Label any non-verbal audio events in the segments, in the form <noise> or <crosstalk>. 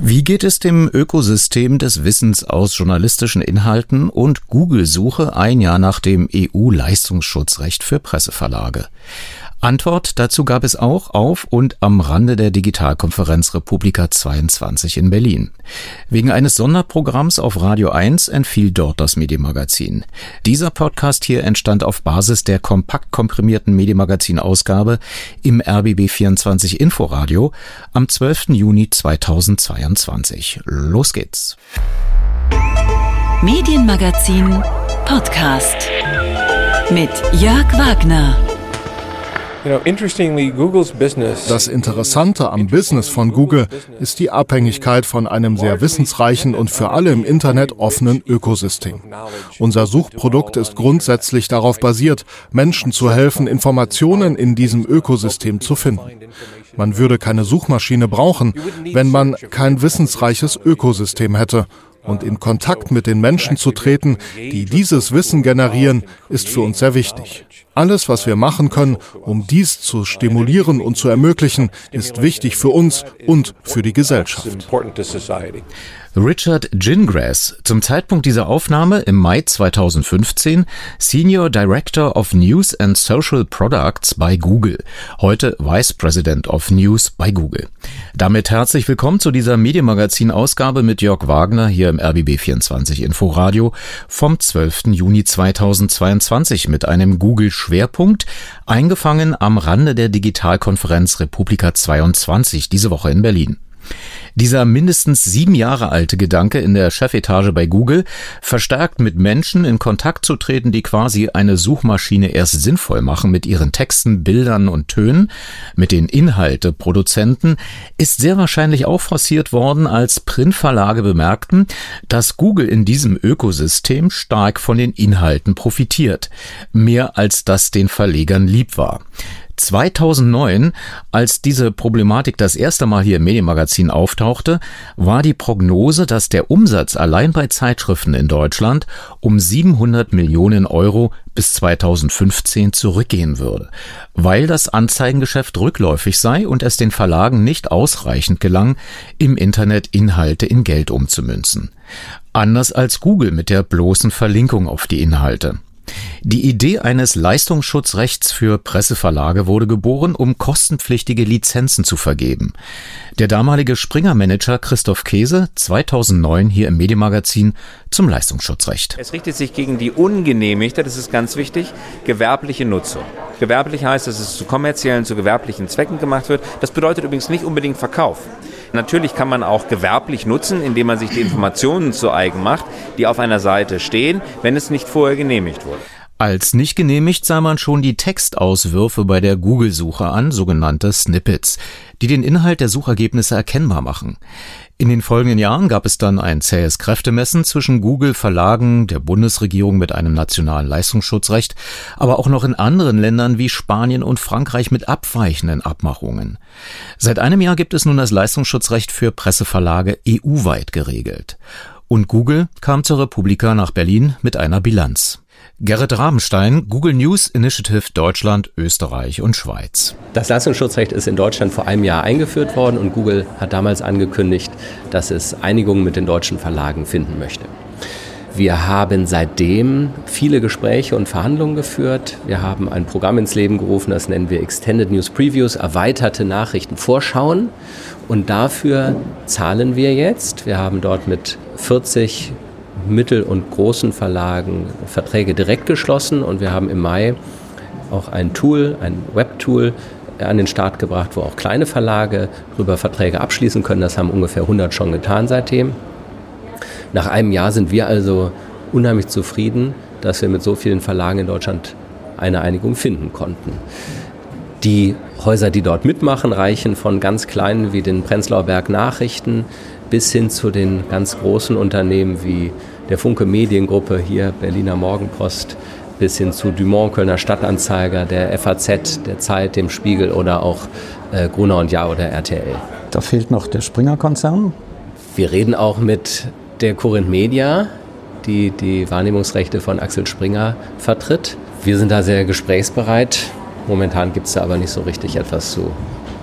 Wie geht es dem Ökosystem des Wissens aus journalistischen Inhalten und Google-Suche ein Jahr nach dem EU-Leistungsschutzrecht für Presseverlage? Antwort dazu gab es auch auf und am Rande der Digitalkonferenz Republika 22 in Berlin. Wegen eines Sonderprogramms auf Radio 1 entfiel dort das Medienmagazin. Dieser Podcast hier entstand auf Basis der kompakt komprimierten Medienmagazin-Ausgabe im RBB 24 Inforadio am 12. Juni 2022. Los geht's. Medienmagazin Podcast mit Jörg Wagner. Das Interessante am Business von Google ist die Abhängigkeit von einem sehr wissensreichen und für alle im Internet offenen Ökosystem. Unser Suchprodukt ist grundsätzlich darauf basiert, Menschen zu helfen, Informationen in diesem Ökosystem zu finden. Man würde keine Suchmaschine brauchen, wenn man kein wissensreiches Ökosystem hätte. Und in Kontakt mit den Menschen zu treten, die dieses Wissen generieren, ist für uns sehr wichtig. Alles, was wir machen können, um dies zu stimulieren und zu ermöglichen, ist wichtig für uns und für die Gesellschaft. Richard Gingras, zum Zeitpunkt dieser Aufnahme im Mai 2015 Senior Director of News and Social Products bei Google, heute Vice President of News bei Google. Damit herzlich willkommen zu dieser Medienmagazin-Ausgabe mit Jörg Wagner hier im RBB24 Inforadio vom 12. Juni 2022 mit einem Google-Schwerpunkt, eingefangen am Rande der Digitalkonferenz Republika 22 diese Woche in Berlin. Dieser mindestens sieben Jahre alte Gedanke in der Chefetage bei Google, verstärkt mit Menschen in Kontakt zu treten, die quasi eine Suchmaschine erst sinnvoll machen mit ihren Texten, Bildern und Tönen, mit den Inhalteproduzenten, ist sehr wahrscheinlich auch forciert worden, als Printverlage bemerkten, dass Google in diesem Ökosystem stark von den Inhalten profitiert, mehr als das den Verlegern lieb war. 2009, als diese Problematik das erste Mal hier im Medienmagazin auftauchte, war die Prognose, dass der Umsatz allein bei Zeitschriften in Deutschland um 700 Millionen Euro bis 2015 zurückgehen würde, weil das Anzeigengeschäft rückläufig sei und es den Verlagen nicht ausreichend gelang, im Internet Inhalte in Geld umzumünzen. Anders als Google mit der bloßen Verlinkung auf die Inhalte. Die Idee eines Leistungsschutzrechts für Presseverlage wurde geboren, um kostenpflichtige Lizenzen zu vergeben. Der damalige Springer-Manager Christoph Käse 2009 hier im Medienmagazin zum Leistungsschutzrecht. Es richtet sich gegen die ungenehmigte, das ist ganz wichtig, gewerbliche Nutzung. Gewerblich heißt, dass es zu kommerziellen, zu gewerblichen Zwecken gemacht wird. Das bedeutet übrigens nicht unbedingt Verkauf. Natürlich kann man auch gewerblich nutzen, indem man sich die Informationen zu eigen macht, die auf einer Seite stehen, wenn es nicht vorher genehmigt wurde. Als nicht genehmigt sah man schon die Textauswürfe bei der Google-Suche an, sogenannte Snippets, die den Inhalt der Suchergebnisse erkennbar machen. In den folgenden Jahren gab es dann ein zähes Kräftemessen zwischen Google, Verlagen, der Bundesregierung mit einem nationalen Leistungsschutzrecht, aber auch noch in anderen Ländern wie Spanien und Frankreich mit abweichenden Abmachungen. Seit einem Jahr gibt es nun das Leistungsschutzrecht für Presseverlage EU-weit geregelt. Und Google kam zur Republika nach Berlin mit einer Bilanz. Gerrit Rabenstein, Google News Initiative Deutschland, Österreich und Schweiz. Das Leistungsschutzrecht ist in Deutschland vor einem Jahr eingeführt worden und Google hat damals angekündigt, dass es Einigungen mit den deutschen Verlagen finden möchte. Wir haben seitdem viele Gespräche und Verhandlungen geführt. Wir haben ein Programm ins Leben gerufen, das nennen wir Extended News Previews, erweiterte Nachrichtenvorschauen. Und dafür zahlen wir jetzt. Wir haben dort mit 40 mittel- und großen Verlagen Verträge direkt geschlossen und wir haben im Mai auch ein Tool, ein Webtool an den Start gebracht, wo auch kleine Verlage darüber Verträge abschließen können. Das haben ungefähr 100 schon getan seitdem. Nach einem Jahr sind wir also unheimlich zufrieden, dass wir mit so vielen Verlagen in Deutschland eine Einigung finden konnten. Die Häuser, die dort mitmachen, reichen von ganz kleinen wie den Prenzlauer Berg Nachrichten bis hin zu den ganz großen Unternehmen wie der Funke Mediengruppe hier, Berliner Morgenpost, bis hin zu Dumont, Kölner Stadtanzeiger, der FAZ, der Zeit, dem Spiegel oder auch äh, Gruner und Jahr oder RTL. Da fehlt noch der Springer-Konzern. Wir reden auch mit der Corinth Media, die die Wahrnehmungsrechte von Axel Springer vertritt. Wir sind da sehr gesprächsbereit. Momentan gibt es da aber nicht so richtig etwas zu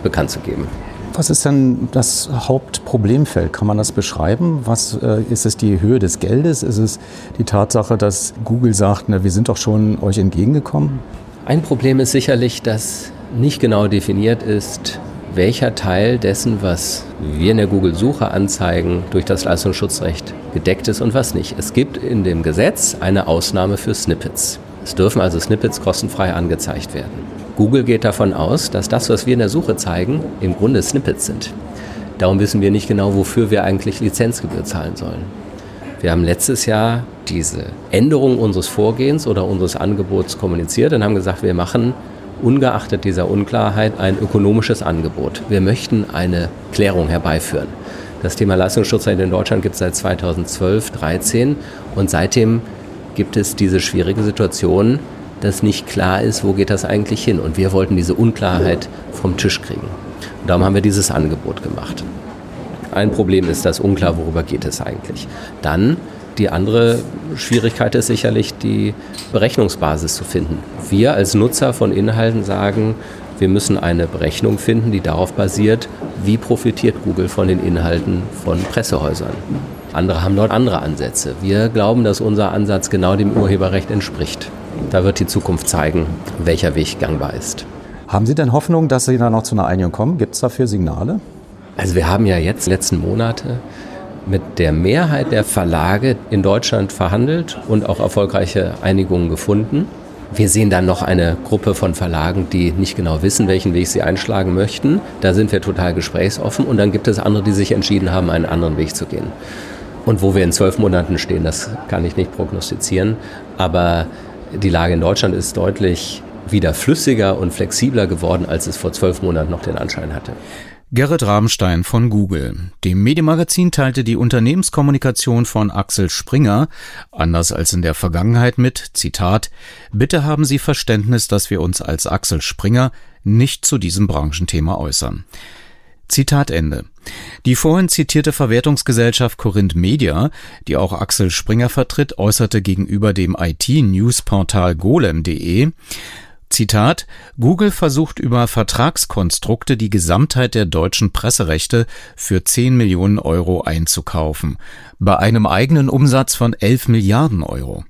bekannt zu geben. Was ist denn das Hauptproblemfeld? Kann man das beschreiben? Was äh, ist es die Höhe des Geldes? Ist es die Tatsache, dass Google sagt, na, wir sind doch schon euch entgegengekommen? Ein Problem ist sicherlich, dass nicht genau definiert ist, welcher Teil dessen, was wir in der Google-Suche anzeigen, durch das Leistungsschutzrecht gedeckt ist und was nicht. Es gibt in dem Gesetz eine Ausnahme für Snippets. Es dürfen also Snippets kostenfrei angezeigt werden. Google geht davon aus, dass das, was wir in der Suche zeigen, im Grunde Snippets sind. Darum wissen wir nicht genau, wofür wir eigentlich Lizenzgebühr zahlen sollen. Wir haben letztes Jahr diese Änderung unseres Vorgehens oder unseres Angebots kommuniziert und haben gesagt, wir machen ungeachtet dieser Unklarheit ein ökonomisches Angebot. Wir möchten eine Klärung herbeiführen. Das Thema Leistungsschutzrecht in Deutschland gibt es seit 2012, 2013 und seitdem gibt es diese schwierige Situation, dass nicht klar ist, wo geht das eigentlich hin. Und wir wollten diese Unklarheit vom Tisch kriegen. Und darum haben wir dieses Angebot gemacht. Ein Problem ist das unklar, worüber geht es eigentlich. Dann die andere Schwierigkeit ist sicherlich die Berechnungsbasis zu finden. Wir als Nutzer von Inhalten sagen, wir müssen eine Berechnung finden, die darauf basiert, wie profitiert Google von den Inhalten von Pressehäusern. Andere haben dort andere Ansätze. Wir glauben, dass unser Ansatz genau dem Urheberrecht entspricht. Da wird die Zukunft zeigen, welcher Weg gangbar ist. Haben Sie denn Hoffnung, dass Sie da noch zu einer Einigung kommen? Gibt es dafür Signale? Also wir haben ja jetzt letzten Monate mit der Mehrheit der Verlage in Deutschland verhandelt und auch erfolgreiche Einigungen gefunden. Wir sehen dann noch eine Gruppe von Verlagen, die nicht genau wissen, welchen Weg sie einschlagen möchten. Da sind wir total gesprächsoffen. Und dann gibt es andere, die sich entschieden haben, einen anderen Weg zu gehen. Und wo wir in zwölf Monaten stehen, das kann ich nicht prognostizieren. Aber die Lage in Deutschland ist deutlich wieder flüssiger und flexibler geworden, als es vor zwölf Monaten noch den Anschein hatte. Gerrit Rabenstein von Google. Dem Medienmagazin teilte die Unternehmenskommunikation von Axel Springer, anders als in der Vergangenheit mit, Zitat, Bitte haben Sie Verständnis, dass wir uns als Axel Springer nicht zu diesem Branchenthema äußern. Zitat Ende. Die vorhin zitierte Verwertungsgesellschaft Corinth Media, die auch Axel Springer vertritt, äußerte gegenüber dem IT-Newsportal golem.de, Zitat Google versucht über Vertragskonstrukte die Gesamtheit der deutschen Presserechte für 10 Millionen Euro einzukaufen, bei einem eigenen Umsatz von 11 Milliarden Euro.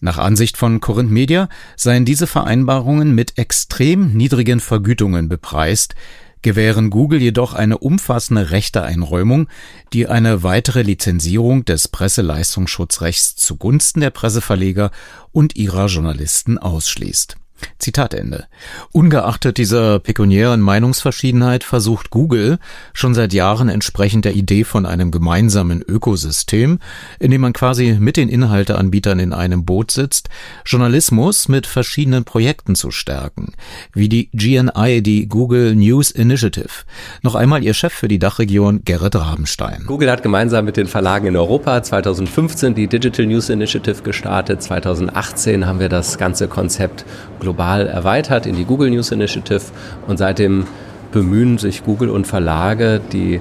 Nach Ansicht von Corinth Media seien diese Vereinbarungen mit extrem niedrigen Vergütungen bepreist, gewähren Google jedoch eine umfassende Rechteeinräumung, die eine weitere Lizenzierung des Presseleistungsschutzrechts zugunsten der Presseverleger und ihrer Journalisten ausschließt Zitat Ende. Ungeachtet dieser pekuniären Meinungsverschiedenheit versucht Google schon seit Jahren entsprechend der Idee von einem gemeinsamen Ökosystem, in dem man quasi mit den Inhalteanbietern in einem Boot sitzt, Journalismus mit verschiedenen Projekten zu stärken, wie die GNI, die Google News Initiative. Noch einmal ihr Chef für die Dachregion Gerrit Rabenstein. Google hat gemeinsam mit den Verlagen in Europa 2015 die Digital News Initiative gestartet. 2018 haben wir das ganze Konzept global erweitert in die Google News Initiative und seitdem bemühen sich Google und Verlage, die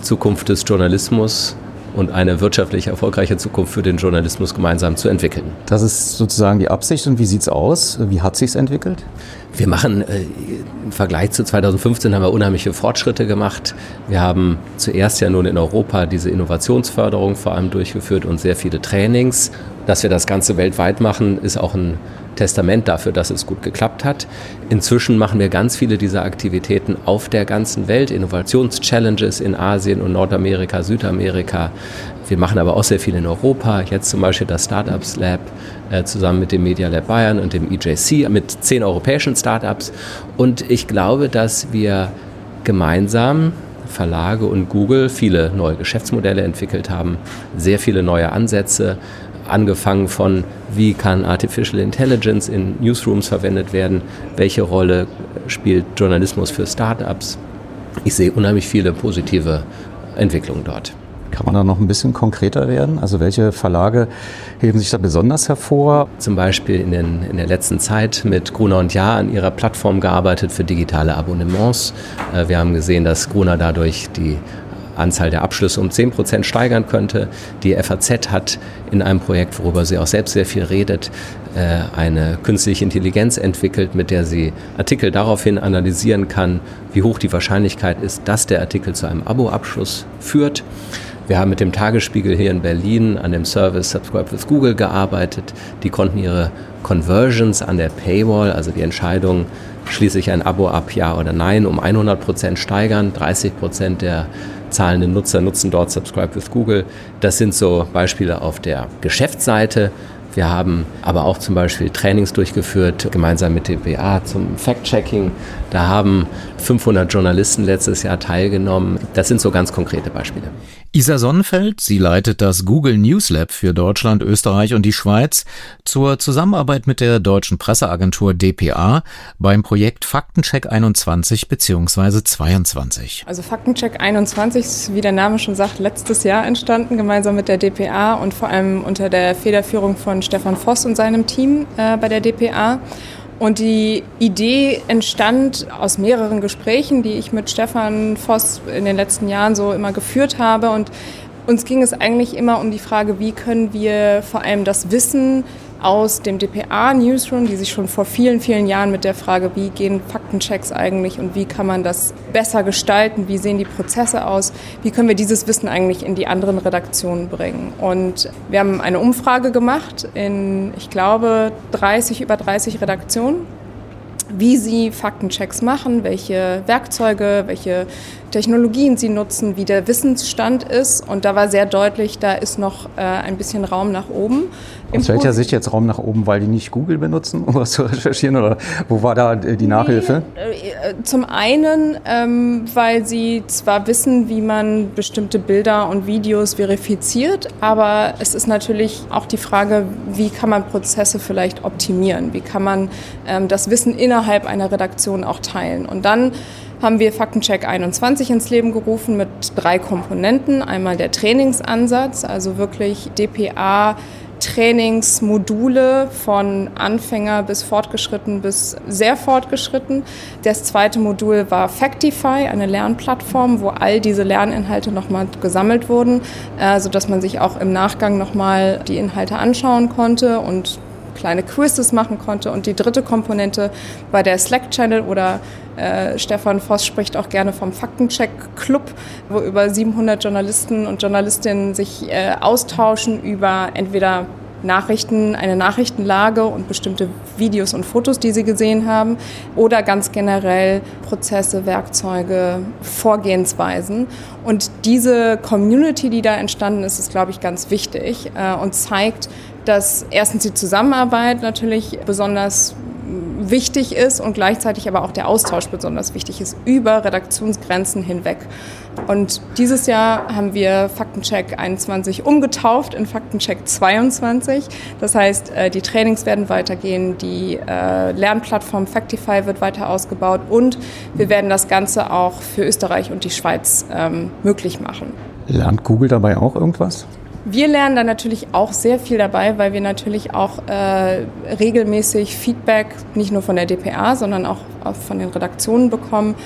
Zukunft des Journalismus und eine wirtschaftlich erfolgreiche Zukunft für den Journalismus gemeinsam zu entwickeln. Das ist sozusagen die Absicht. Und wie sieht es aus? Wie hat sich entwickelt? Wir machen äh, im Vergleich zu 2015 haben wir unheimliche Fortschritte gemacht. Wir haben zuerst ja nun in Europa diese Innovationsförderung vor allem durchgeführt und sehr viele Trainings. Dass wir das Ganze weltweit machen, ist auch ein Testament dafür, dass es gut geklappt hat. Inzwischen machen wir ganz viele dieser Aktivitäten auf der ganzen Welt, Innovationschallenges in Asien und Nordamerika, Südamerika. Wir machen aber auch sehr viel in Europa, jetzt zum Beispiel das Startups Lab äh, zusammen mit dem Media Lab Bayern und dem EJC mit zehn europäischen Startups. Und ich glaube, dass wir gemeinsam Verlage und Google viele neue Geschäftsmodelle entwickelt haben, sehr viele neue Ansätze, angefangen von, wie kann Artificial Intelligence in Newsrooms verwendet werden, welche Rolle spielt Journalismus für Startups. Ich sehe unheimlich viele positive Entwicklungen dort. Kann man da noch ein bisschen konkreter werden? Also welche Verlage heben sich da besonders hervor? Zum Beispiel in, den, in der letzten Zeit mit Gruner und Jahr an ihrer Plattform gearbeitet für digitale Abonnements. Äh, wir haben gesehen, dass Gruner dadurch die Anzahl der Abschlüsse um 10 Prozent steigern könnte. Die FAZ hat in einem Projekt, worüber sie auch selbst sehr viel redet, äh, eine künstliche Intelligenz entwickelt, mit der sie Artikel daraufhin analysieren kann, wie hoch die Wahrscheinlichkeit ist, dass der Artikel zu einem Abo-Abschluss führt. Wir haben mit dem Tagesspiegel hier in Berlin an dem Service Subscribe with Google gearbeitet. Die konnten ihre Conversions an der Paywall, also die Entscheidung, schließe ich ein Abo ab, ja oder nein, um 100 Prozent steigern. 30 Prozent der zahlenden Nutzer nutzen dort Subscribe with Google. Das sind so Beispiele auf der Geschäftsseite. Wir haben aber auch zum Beispiel Trainings durchgeführt, gemeinsam mit DPA zum Fact-Checking. Da haben 500 Journalisten letztes Jahr teilgenommen. Das sind so ganz konkrete Beispiele. Isa Sonnenfeld, sie leitet das Google News Lab für Deutschland, Österreich und die Schweiz zur Zusammenarbeit mit der deutschen Presseagentur dpa beim Projekt Faktencheck 21 bzw. 22. Also Faktencheck 21 ist, wie der Name schon sagt, letztes Jahr entstanden, gemeinsam mit der dpa und vor allem unter der Federführung von Stefan Voss und seinem Team äh, bei der dpa. Und die Idee entstand aus mehreren Gesprächen, die ich mit Stefan Voss in den letzten Jahren so immer geführt habe. Und uns ging es eigentlich immer um die Frage, wie können wir vor allem das Wissen aus dem DPA-Newsroom, die sich schon vor vielen, vielen Jahren mit der Frage, wie gehen Faktenchecks eigentlich und wie kann man das besser gestalten, wie sehen die Prozesse aus, wie können wir dieses Wissen eigentlich in die anderen Redaktionen bringen. Und wir haben eine Umfrage gemacht in, ich glaube, 30, über 30 Redaktionen wie sie Faktenchecks machen, welche Werkzeuge, welche Technologien sie nutzen, wie der Wissensstand ist. Und da war sehr deutlich, da ist noch äh, ein bisschen Raum nach oben. Aus welcher Sicht jetzt Raum nach oben, weil die nicht Google benutzen, um was zu recherchieren? Oder wo war da die Nachhilfe? Nee, äh, zum einen, ähm, weil sie zwar wissen, wie man bestimmte Bilder und Videos verifiziert, aber es ist natürlich auch die Frage, wie kann man Prozesse vielleicht optimieren? Wie kann man ähm, das Wissen innerhalb einer Redaktion auch teilen? Und dann haben wir Faktencheck 21 ins Leben gerufen mit drei Komponenten. Einmal der Trainingsansatz, also wirklich DPA Trainingsmodule von Anfänger bis fortgeschritten bis sehr fortgeschritten. Das zweite Modul war Factify, eine Lernplattform, wo all diese Lerninhalte nochmal gesammelt wurden, äh, sodass man sich auch im Nachgang nochmal die Inhalte anschauen konnte und kleine Quizzes machen konnte. Und die dritte Komponente war der Slack-Channel oder äh, Stefan Voss spricht auch gerne vom Faktencheck-Club, wo über 700 Journalisten und Journalistinnen sich äh, austauschen über entweder Nachrichten, eine Nachrichtenlage und bestimmte Videos und Fotos, die sie gesehen haben, oder ganz generell Prozesse, Werkzeuge, Vorgehensweisen. Und diese Community, die da entstanden ist, ist, glaube ich, ganz wichtig äh, und zeigt, dass erstens die Zusammenarbeit natürlich besonders wichtig ist und gleichzeitig aber auch der Austausch besonders wichtig ist über Redaktionsgrenzen hinweg. Und dieses Jahr haben wir Faktencheck 21 umgetauft in Faktencheck 22. Das heißt, äh, die Trainings werden weitergehen, die äh, Lernplattform Factify wird weiter ausgebaut und wir werden das Ganze auch für Österreich und die Schweiz ähm, möglich machen. Lernt Google dabei auch irgendwas? Wir lernen da natürlich auch sehr viel dabei, weil wir natürlich auch äh, regelmäßig Feedback nicht nur von der DPA, sondern auch, auch von den Redaktionen bekommen,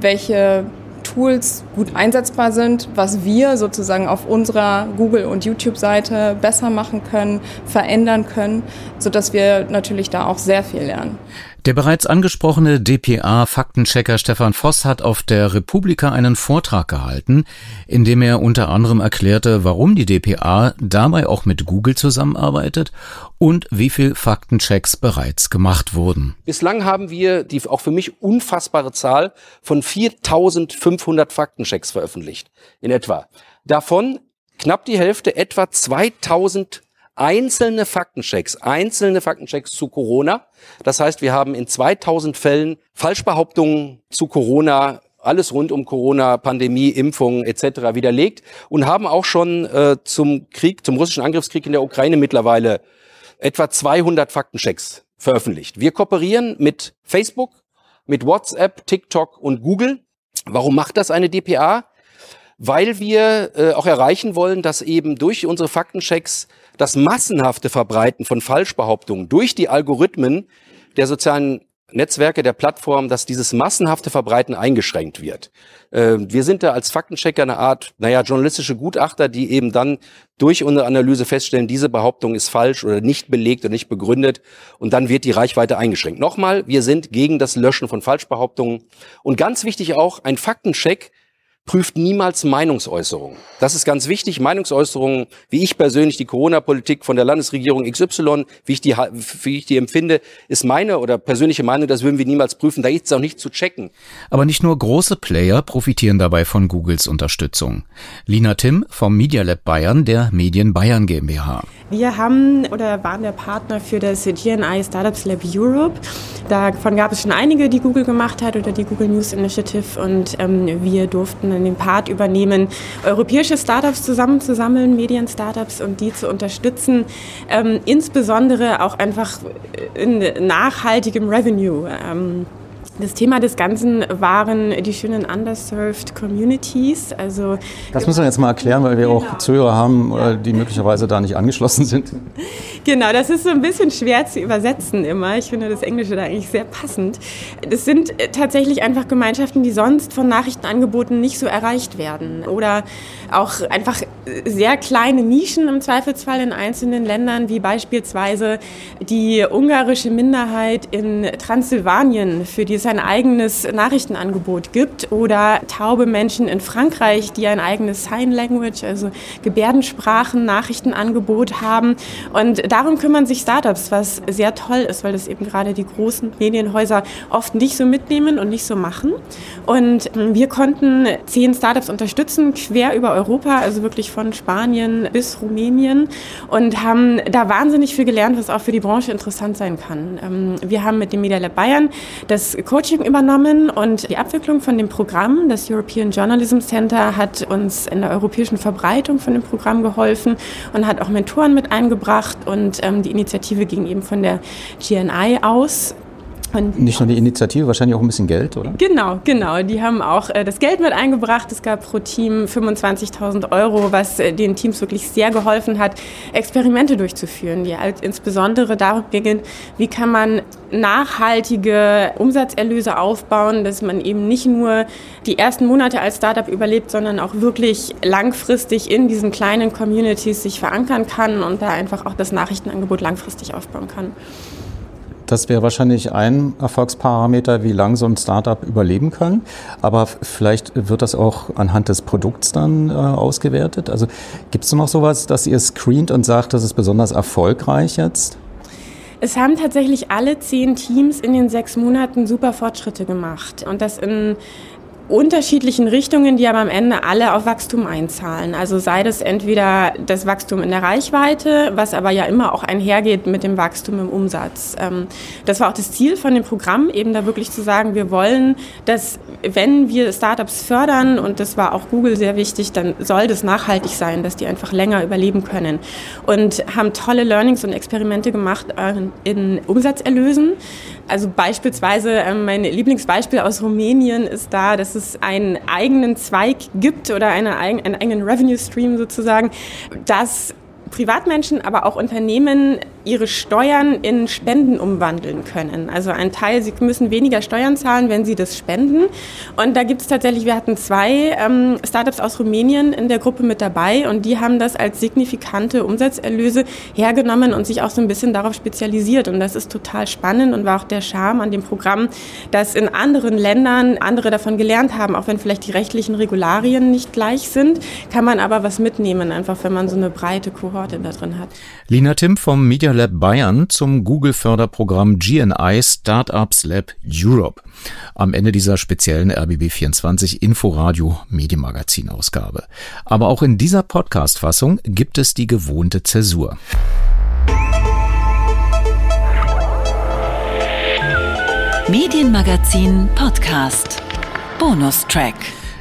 welche Tools gut einsetzbar sind, was wir sozusagen auf unserer Google- und YouTube-Seite besser machen können, verändern können, sodass wir natürlich da auch sehr viel lernen. Der bereits angesprochene DPA-Faktenchecker Stefan Voss hat auf der Republika einen Vortrag gehalten, in dem er unter anderem erklärte, warum die DPA dabei auch mit Google zusammenarbeitet und wie viel Faktenchecks bereits gemacht wurden. Bislang haben wir die auch für mich unfassbare Zahl von 4500 Faktenchecks veröffentlicht, in etwa. Davon knapp die Hälfte, etwa 2000 einzelne Faktenchecks, einzelne Faktenchecks zu Corona. Das heißt, wir haben in 2000 Fällen Falschbehauptungen zu Corona alles rund um Corona, Pandemie, Impfungen etc. widerlegt und haben auch schon äh, zum Krieg, zum russischen Angriffskrieg in der Ukraine mittlerweile etwa 200 Faktenchecks veröffentlicht. Wir kooperieren mit Facebook, mit WhatsApp, TikTok und Google. Warum macht das eine DPA? Weil wir äh, auch erreichen wollen, dass eben durch unsere Faktenchecks das massenhafte Verbreiten von Falschbehauptungen durch die Algorithmen der sozialen Netzwerke, der Plattform, dass dieses massenhafte Verbreiten eingeschränkt wird. Äh, wir sind da als Faktenchecker eine Art, naja, journalistische Gutachter, die eben dann durch unsere Analyse feststellen, diese Behauptung ist falsch oder nicht belegt oder nicht begründet und dann wird die Reichweite eingeschränkt. Nochmal, wir sind gegen das Löschen von Falschbehauptungen und ganz wichtig auch, ein Faktencheck prüft niemals Meinungsäußerungen. Das ist ganz wichtig. Meinungsäußerungen, wie ich persönlich die Corona-Politik von der Landesregierung XY, wie ich, die, wie ich die empfinde, ist meine oder persönliche Meinung, das würden wir niemals prüfen. Da ist es auch nicht zu checken. Aber nicht nur große Player profitieren dabei von Googles Unterstützung. Lina Tim vom Media Lab Bayern der Medien Bayern GmbH. Wir haben oder waren der Partner für das GNI Startups Lab Europe. Davon gab es schon einige, die Google gemacht hat oder die Google News Initiative und ähm, wir durften den Part übernehmen, europäische Startups zusammenzusammeln, Medien-Startups und die zu unterstützen, ähm, insbesondere auch einfach in nachhaltigem Revenue. Ähm, das Thema des Ganzen waren die schönen underserved Communities. Also das müssen wir jetzt mal erklären, weil wir genau. auch Zuhörer haben, äh, die möglicherweise da nicht angeschlossen sind. <laughs> Genau, das ist so ein bisschen schwer zu übersetzen immer. Ich finde das Englische da eigentlich sehr passend. Das sind äh, tatsächlich einfach Gemeinschaften, die sonst von Nachrichtenangeboten nicht so erreicht werden. Oder auch einfach sehr kleine Nischen im Zweifelsfall in einzelnen Ländern, wie beispielsweise die ungarische Minderheit in Transsilvanien, für die es ein eigenes Nachrichtenangebot gibt oder taube Menschen in Frankreich, die ein eigenes Sign Language, also Gebärdensprachen, Nachrichtenangebot haben. Und darum kümmern sich Startups, was sehr toll ist, weil das eben gerade die großen Medienhäuser oft nicht so mitnehmen und nicht so machen. Und wir konnten zehn Startups unterstützen, quer über Europa, also wirklich von Spanien bis Rumänien und haben da wahnsinnig viel gelernt, was auch für die Branche interessant sein kann. Ähm, wir haben mit dem Media Lab Bayern das Coaching übernommen und die Abwicklung von dem Programm. Das European Journalism Center hat uns in der europäischen Verbreitung von dem Programm geholfen und hat auch Mentoren mit eingebracht und ähm, die Initiative ging eben von der GNI aus. Und Nicht nur die Initiative, wahrscheinlich auch ein bisschen Geld, oder? Genau, genau. Die haben auch äh, das Geld mit eingebracht. Es gab pro Team 25.000 Euro, was äh, den Teams wirklich sehr geholfen hat, Experimente durchzuführen, die halt insbesondere darum gingen, wie kann man nachhaltige Umsatzerlöse aufbauen, dass man eben nicht nur die ersten Monate als Startup überlebt, sondern auch wirklich langfristig in diesen kleinen Communities sich verankern kann und da einfach auch das Nachrichtenangebot langfristig aufbauen kann. Das wäre wahrscheinlich ein Erfolgsparameter, wie lange so ein Startup überleben kann. Aber vielleicht wird das auch anhand des Produkts dann äh, ausgewertet. Also gibt es noch sowas, dass ihr screent und sagt, das ist besonders erfolgreich jetzt? Es haben tatsächlich alle zehn Teams in den sechs Monaten super Fortschritte gemacht. Und das in unterschiedlichen Richtungen, die aber am Ende alle auf Wachstum einzahlen. Also sei das entweder das Wachstum in der Reichweite, was aber ja immer auch einhergeht mit dem Wachstum im Umsatz. Ähm, das war auch das Ziel von dem Programm, eben da wirklich zu sagen, wir wollen, dass wenn wir Startups fördern, und das war auch Google sehr wichtig, dann soll das nachhaltig sein, dass die einfach länger überleben können. Und haben tolle Learnings und Experimente gemacht äh, in Umsatzerlösen. Also beispielsweise, ähm, mein Lieblingsbeispiel aus Rumänien ist da, dass es einen eigenen Zweig gibt oder eine, einen eigenen Revenue Stream sozusagen, dass Privatmenschen, aber auch Unternehmen ihre Steuern in Spenden umwandeln können. Also ein Teil, sie müssen weniger Steuern zahlen, wenn sie das spenden. Und da gibt es tatsächlich, wir hatten zwei ähm, Startups aus Rumänien in der Gruppe mit dabei und die haben das als signifikante Umsatzerlöse hergenommen und sich auch so ein bisschen darauf spezialisiert. Und das ist total spannend und war auch der Charme an dem Programm, dass in anderen Ländern andere davon gelernt haben, auch wenn vielleicht die rechtlichen Regularien nicht gleich sind, kann man aber was mitnehmen, einfach wenn man so eine breite Kohorte da drin hat. Lina Tim vom Media Lab Bayern zum Google-Förderprogramm GNI Startups Lab Europe. Am Ende dieser speziellen RBB24 Inforadio Medienmagazin-Ausgabe. Aber auch in dieser Podcast-Fassung gibt es die gewohnte Zäsur. Medienmagazin Podcast. Bonustrack.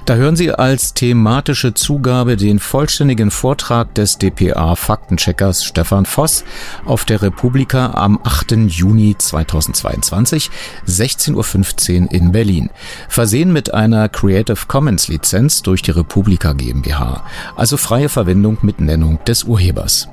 Da hören Sie als thematische Zugabe den vollständigen Vortrag des dpa-Faktencheckers Stefan Voss auf der Republika am 8. Juni 2022, 16.15 Uhr in Berlin. Versehen mit einer Creative Commons Lizenz durch die Republika GmbH, also freie Verwendung mit Nennung des Urhebers.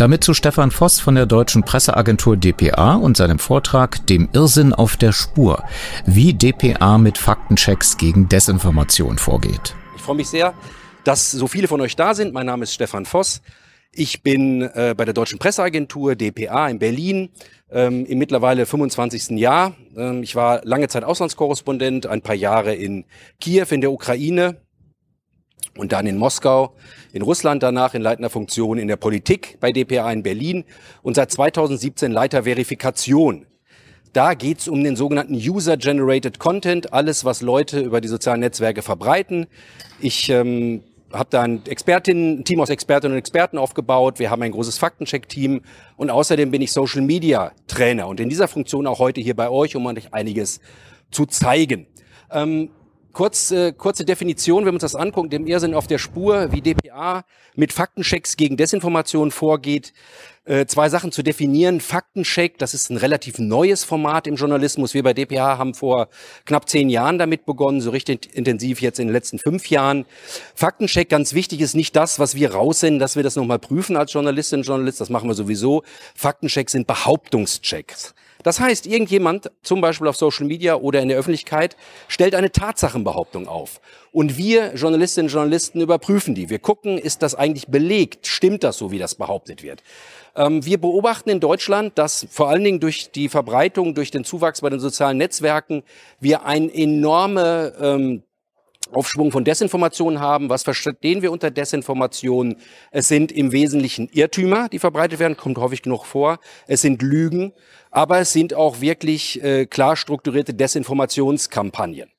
Damit zu Stefan Voss von der deutschen Presseagentur dpa und seinem Vortrag Dem Irrsinn auf der Spur, wie dpa mit Faktenchecks gegen Desinformation vorgeht. Ich freue mich sehr, dass so viele von euch da sind. Mein Name ist Stefan Voss. Ich bin äh, bei der Deutschen Presseagentur dpa in Berlin ähm, im mittlerweile 25. Jahr. Ähm, ich war lange Zeit Auslandskorrespondent, ein paar Jahre in Kiew in der Ukraine und dann in Moskau, in Russland danach in leitender Funktion in der Politik bei dpa in Berlin und seit 2017 Leiter Verifikation. Da geht's um den sogenannten User-Generated Content, alles, was Leute über die sozialen Netzwerke verbreiten. Ich ähm, habe da ein Expertinnen, ein Team aus Expertinnen und Experten aufgebaut. Wir haben ein großes Faktencheck-Team und außerdem bin ich Social Media Trainer und in dieser Funktion auch heute hier bei euch, um euch einiges zu zeigen. Ähm, Kurz, äh, kurze Definition, wenn wir uns das angucken, dem Irrsinn auf der Spur, wie DPA mit Faktenchecks gegen Desinformation vorgeht. Äh, zwei Sachen zu definieren. Faktencheck, das ist ein relativ neues Format im Journalismus. Wir bei DPA haben vor knapp zehn Jahren damit begonnen, so richtig intensiv jetzt in den letzten fünf Jahren. Faktencheck, ganz wichtig, ist nicht das, was wir raussenden, dass wir das nochmal prüfen als Journalistin und Journalist. Das machen wir sowieso. Faktenchecks sind Behauptungschecks. Das heißt, irgendjemand, zum Beispiel auf Social Media oder in der Öffentlichkeit, stellt eine Tatsachenbehauptung auf. Und wir Journalistinnen und Journalisten überprüfen die. Wir gucken, ist das eigentlich belegt? Stimmt das so, wie das behauptet wird? Ähm, wir beobachten in Deutschland, dass vor allen Dingen durch die Verbreitung, durch den Zuwachs bei den sozialen Netzwerken, wir ein enorme ähm, Aufschwung von Desinformationen haben. Was verstehen wir unter Desinformation? Es sind im Wesentlichen Irrtümer, die verbreitet werden, kommt häufig genug vor. Es sind Lügen, aber es sind auch wirklich äh, klar strukturierte Desinformationskampagnen.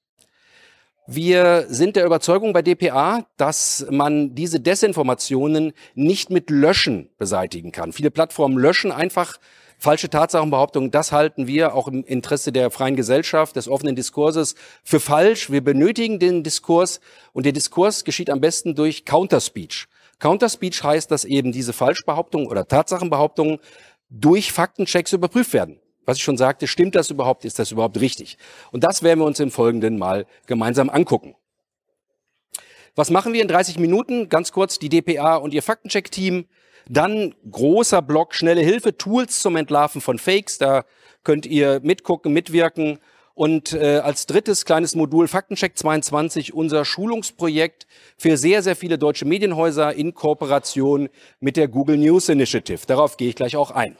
Wir sind der Überzeugung bei dpa, dass man diese Desinformationen nicht mit Löschen beseitigen kann. Viele Plattformen löschen einfach falsche Tatsachenbehauptungen, das halten wir auch im Interesse der freien Gesellschaft, des offenen Diskurses für falsch. Wir benötigen den Diskurs und der Diskurs geschieht am besten durch Counterspeech. Counterspeech heißt, dass eben diese Falschbehauptungen oder Tatsachenbehauptungen durch Faktenchecks überprüft werden. Was ich schon sagte, stimmt das überhaupt? Ist das überhaupt richtig? Und das werden wir uns im Folgenden mal gemeinsam angucken. Was machen wir in 30 Minuten? Ganz kurz die DPA und ihr Faktencheck-Team dann großer Block schnelle Hilfe, Tools zum Entlarven von Fakes. Da könnt ihr mitgucken, mitwirken. Und äh, als drittes kleines Modul Faktencheck 22, unser Schulungsprojekt für sehr, sehr viele deutsche Medienhäuser in Kooperation mit der Google News Initiative. Darauf gehe ich gleich auch ein.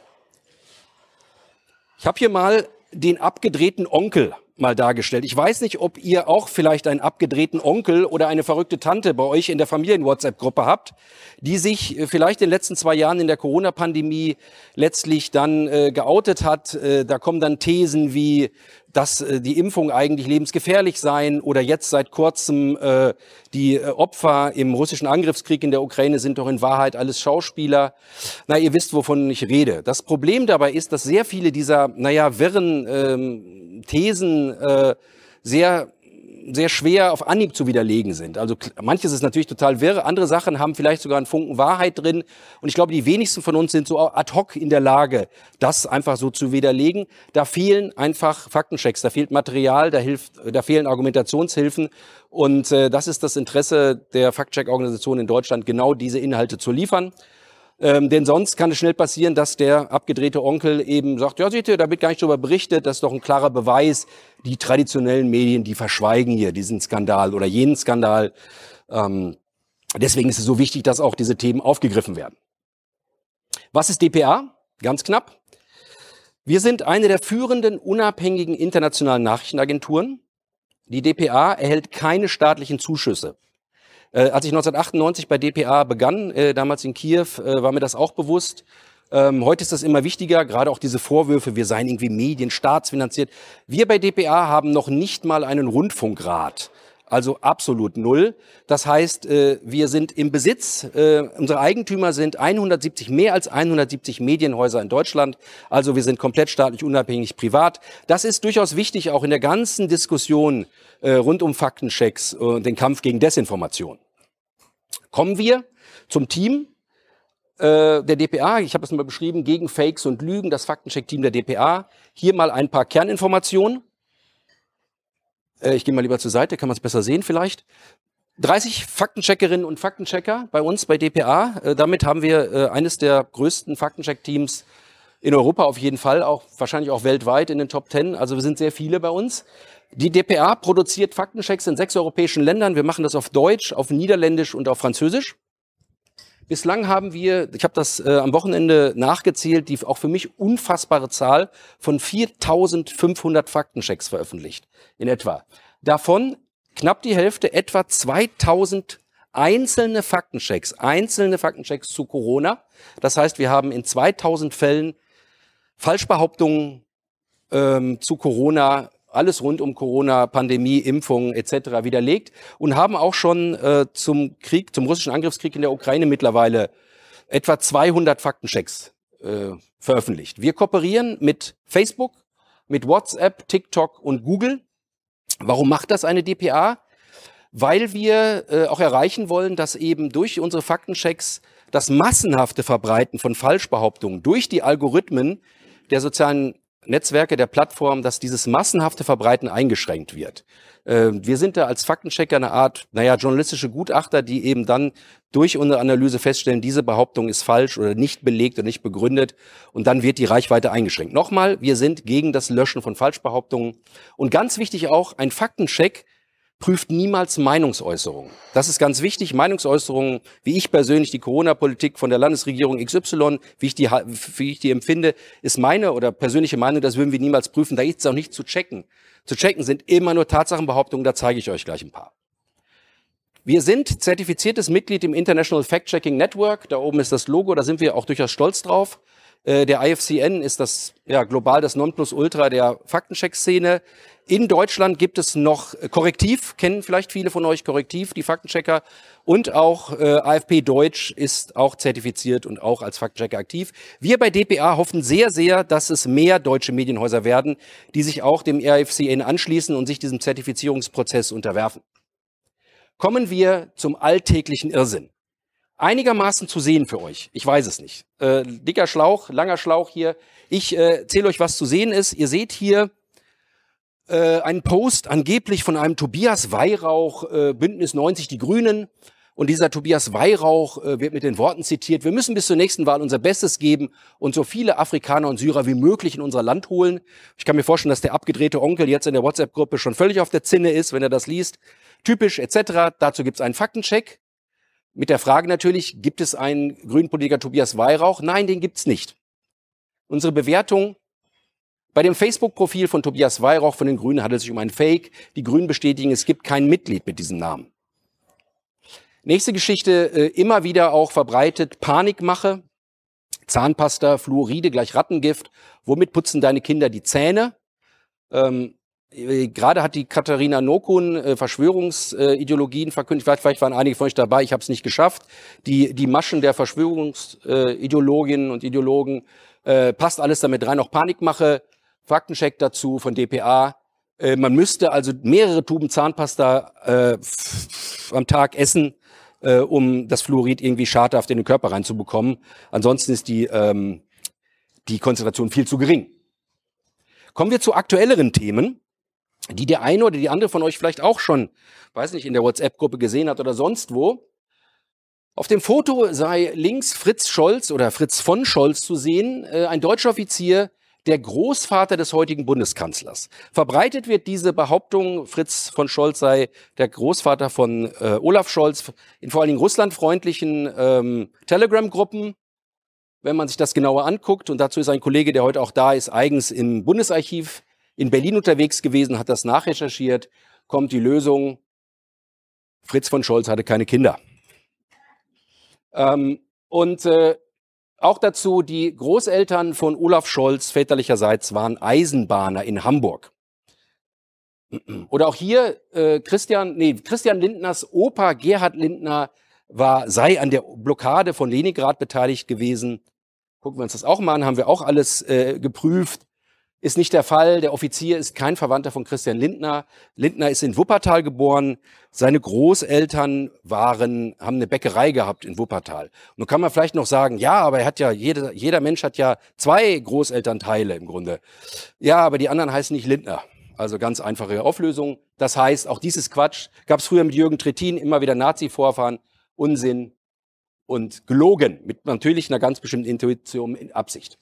Ich habe hier mal den abgedrehten Onkel mal dargestellt. Ich weiß nicht, ob ihr auch vielleicht einen abgedrehten Onkel oder eine verrückte Tante bei euch in der Familien-WhatsApp-Gruppe habt, die sich äh, vielleicht in den letzten zwei Jahren in der Corona-Pandemie letztlich dann äh, geoutet hat. Äh, da kommen dann Thesen wie, dass äh, die Impfung eigentlich lebensgefährlich seien oder jetzt seit kurzem äh, die äh, Opfer im russischen Angriffskrieg in der Ukraine sind doch in Wahrheit alles Schauspieler. Na, ihr wisst, wovon ich rede. Das Problem dabei ist, dass sehr viele dieser, naja, wirren ähm, Thesen äh, sehr sehr schwer auf Anhieb zu widerlegen sind. Also manches ist natürlich total wirr, andere Sachen haben vielleicht sogar einen Funken Wahrheit drin. Und ich glaube, die wenigsten von uns sind so ad hoc in der Lage, das einfach so zu widerlegen. Da fehlen einfach Faktenchecks, da fehlt Material, da, hilft, da fehlen Argumentationshilfen. Und äh, das ist das Interesse der Faktcheck-Organisation in Deutschland, genau diese Inhalte zu liefern. Ähm, denn sonst kann es schnell passieren, dass der abgedrehte Onkel eben sagt, ja, seht ihr, da wird gar nicht darüber berichtet, das ist doch ein klarer Beweis. Die traditionellen Medien, die verschweigen hier diesen Skandal oder jenen Skandal. Ähm, deswegen ist es so wichtig, dass auch diese Themen aufgegriffen werden. Was ist DPA? Ganz knapp. Wir sind eine der führenden unabhängigen internationalen Nachrichtenagenturen. Die DPA erhält keine staatlichen Zuschüsse. Äh, als ich 1998 bei DPA begann, äh, damals in Kiew, äh, war mir das auch bewusst. Ähm, heute ist das immer wichtiger, gerade auch diese Vorwürfe, wir seien irgendwie Medien, staatsfinanziert. Wir bei DPA haben noch nicht mal einen Rundfunkrat also absolut null. Das heißt, äh, wir sind im Besitz, äh, unsere Eigentümer sind 170, mehr als 170 Medienhäuser in Deutschland. Also wir sind komplett staatlich unabhängig privat. Das ist durchaus wichtig, auch in der ganzen Diskussion äh, rund um Faktenchecks und den Kampf gegen Desinformation. Kommen wir zum Team der DPA. Ich habe es mal beschrieben, gegen Fakes und Lügen, das Faktencheck-Team der DPA. Hier mal ein paar Kerninformationen. Äh, ich gehe mal lieber zur Seite, kann man es besser sehen vielleicht. 30 Faktencheckerinnen und Faktenchecker bei uns bei dpa. Äh, damit haben wir äh, eines der größten Faktencheck-Teams in Europa auf jeden Fall, auch wahrscheinlich auch weltweit in den Top 10. Also wir sind sehr viele bei uns. Die dpa produziert Faktenchecks in sechs europäischen Ländern. Wir machen das auf Deutsch, auf Niederländisch und auf Französisch. Bislang haben wir, ich habe das äh, am Wochenende nachgezählt, die auch für mich unfassbare Zahl von 4.500 Faktenchecks veröffentlicht in etwa. Davon knapp die Hälfte, etwa 2000 einzelne Faktenchecks, einzelne Faktenchecks zu Corona. Das heißt, wir haben in 2000 Fällen Falschbehauptungen ähm, zu Corona, alles rund um Corona, Pandemie, Impfungen etc. widerlegt und haben auch schon äh, zum Krieg, zum russischen Angriffskrieg in der Ukraine mittlerweile etwa 200 Faktenchecks äh, veröffentlicht. Wir kooperieren mit Facebook, mit WhatsApp, TikTok und Google Warum macht das eine DPA? Weil wir äh, auch erreichen wollen, dass eben durch unsere Faktenchecks das massenhafte Verbreiten von Falschbehauptungen durch die Algorithmen der sozialen Netzwerke, der Plattform, dass dieses massenhafte Verbreiten eingeschränkt wird. Äh, wir sind da als Faktenchecker eine Art, naja, journalistische Gutachter, die eben dann durch unsere Analyse feststellen, diese Behauptung ist falsch oder nicht belegt oder nicht begründet und dann wird die Reichweite eingeschränkt. Nochmal, wir sind gegen das Löschen von Falschbehauptungen und ganz wichtig auch, ein Faktencheck prüft niemals Meinungsäußerungen. Das ist ganz wichtig. Meinungsäußerungen, wie ich persönlich die Corona-Politik von der Landesregierung XY, wie ich, die, wie ich die empfinde, ist meine oder persönliche Meinung, das würden wir niemals prüfen. Da ist es auch nicht zu checken. Zu checken sind immer nur Tatsachenbehauptungen, da zeige ich euch gleich ein paar. Wir sind zertifiziertes Mitglied im International Fact-Checking Network. Da oben ist das Logo, da sind wir auch durchaus stolz drauf. Äh, der IFCN ist das ja, global das Nonplusultra der Faktencheck-Szene. In Deutschland gibt es noch Korrektiv, kennen vielleicht viele von euch Korrektiv, die Faktenchecker. Und auch äh, AFP Deutsch ist auch zertifiziert und auch als Faktenchecker aktiv. Wir bei dpa hoffen sehr, sehr, dass es mehr deutsche Medienhäuser werden, die sich auch dem IFCN anschließen und sich diesem Zertifizierungsprozess unterwerfen. Kommen wir zum alltäglichen Irrsinn einigermaßen zu sehen für euch. Ich weiß es nicht. Äh, dicker Schlauch, langer Schlauch hier. Ich äh, erzähle euch, was zu sehen ist. Ihr seht hier äh, einen Post angeblich von einem Tobias Weihrauch, äh, Bündnis 90 Die Grünen. Und dieser Tobias Weihrauch äh, wird mit den Worten zitiert, wir müssen bis zur nächsten Wahl unser Bestes geben und so viele Afrikaner und Syrer wie möglich in unser Land holen. Ich kann mir vorstellen, dass der abgedrehte Onkel jetzt in der WhatsApp-Gruppe schon völlig auf der Zinne ist, wenn er das liest. Typisch etc. Dazu gibt es einen Faktencheck. Mit der Frage natürlich, gibt es einen grünen Politiker Tobias Weihrauch? Nein, den gibt's nicht. Unsere Bewertung bei dem Facebook-Profil von Tobias Weihrauch von den Grünen handelt es sich um ein Fake. Die Grünen bestätigen, es gibt kein Mitglied mit diesem Namen. Nächste Geschichte, äh, immer wieder auch verbreitet, Panikmache, Zahnpasta, Fluoride gleich Rattengift. Womit putzen deine Kinder die Zähne? Ähm, äh, gerade hat die Katharina Nokun äh, Verschwörungsideologien. Vielleicht, vielleicht waren einige von euch dabei, ich habe es nicht geschafft. Die, die Maschen der Verschwörungsideologinnen und Ideologen äh, passt alles damit rein. Auch Panikmache, Faktencheck dazu von dpa. Äh, man müsste also mehrere Tuben Zahnpasta äh, am Tag essen, äh, um das Fluorid irgendwie schadhaft in den Körper reinzubekommen. Ansonsten ist die, ähm, die Konzentration viel zu gering. Kommen wir zu aktuelleren Themen die der eine oder die andere von euch vielleicht auch schon, weiß nicht, in der WhatsApp-Gruppe gesehen hat oder sonst wo. Auf dem Foto sei links Fritz Scholz oder Fritz von Scholz zu sehen, äh, ein deutscher Offizier, der Großvater des heutigen Bundeskanzlers. Verbreitet wird diese Behauptung, Fritz von Scholz sei der Großvater von äh, Olaf Scholz in vor allen Dingen russlandfreundlichen ähm, Telegram-Gruppen. Wenn man sich das genauer anguckt, und dazu ist ein Kollege, der heute auch da ist, eigens im Bundesarchiv in Berlin unterwegs gewesen, hat das nachrecherchiert, kommt die Lösung, Fritz von Scholz hatte keine Kinder. Ähm, und äh, auch dazu, die Großeltern von Olaf Scholz väterlicherseits waren Eisenbahner in Hamburg. Oder auch hier äh, Christian, nee, Christian Lindners Opa Gerhard Lindner war, sei an der Blockade von Leningrad beteiligt gewesen. Gucken wir uns das auch mal an, haben wir auch alles äh, geprüft. Ist nicht der Fall. Der Offizier ist kein Verwandter von Christian Lindner. Lindner ist in Wuppertal geboren. Seine Großeltern waren, haben eine Bäckerei gehabt in Wuppertal. Nun kann man vielleicht noch sagen, ja, aber er hat ja, jeder, jeder Mensch hat ja zwei Großelternteile im Grunde. Ja, aber die anderen heißen nicht Lindner. Also ganz einfache Auflösung. Das heißt, auch dieses Quatsch gab es früher mit Jürgen Trittin immer wieder Nazi-Vorfahren, Unsinn und gelogen mit natürlich einer ganz bestimmten Intuition in Absicht.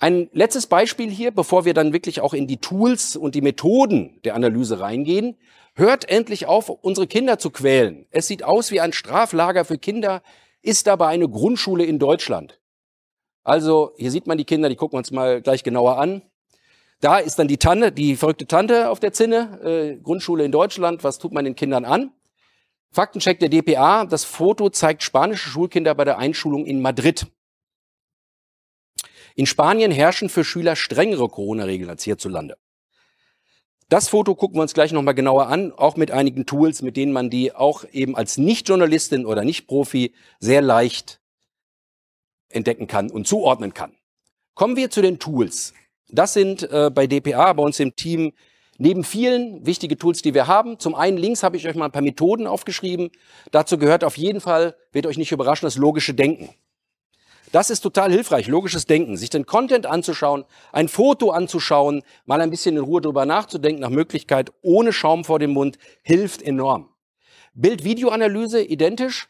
Ein letztes Beispiel hier, bevor wir dann wirklich auch in die Tools und die Methoden der Analyse reingehen. Hört endlich auf, unsere Kinder zu quälen. Es sieht aus wie ein Straflager für Kinder, ist aber eine Grundschule in Deutschland. Also hier sieht man die Kinder, die gucken wir uns mal gleich genauer an. Da ist dann die Tante, die verrückte Tante auf der Zinne, äh, Grundschule in Deutschland. Was tut man den Kindern an? Faktencheck der DPA. Das Foto zeigt spanische Schulkinder bei der Einschulung in Madrid. In Spanien herrschen für Schüler strengere Corona-Regeln als hierzulande. Das Foto gucken wir uns gleich nochmal genauer an, auch mit einigen Tools, mit denen man die auch eben als Nicht-Journalistin oder Nicht-Profi sehr leicht entdecken kann und zuordnen kann. Kommen wir zu den Tools. Das sind äh, bei DPA, bei uns im Team, neben vielen wichtige Tools, die wir haben. Zum einen links habe ich euch mal ein paar Methoden aufgeschrieben. Dazu gehört auf jeden Fall, wird euch nicht überraschen, das logische Denken. Das ist total hilfreich, logisches Denken, sich den Content anzuschauen, ein Foto anzuschauen, mal ein bisschen in Ruhe drüber nachzudenken, nach Möglichkeit ohne Schaum vor dem Mund, hilft enorm. Bild-Video-Analyse identisch,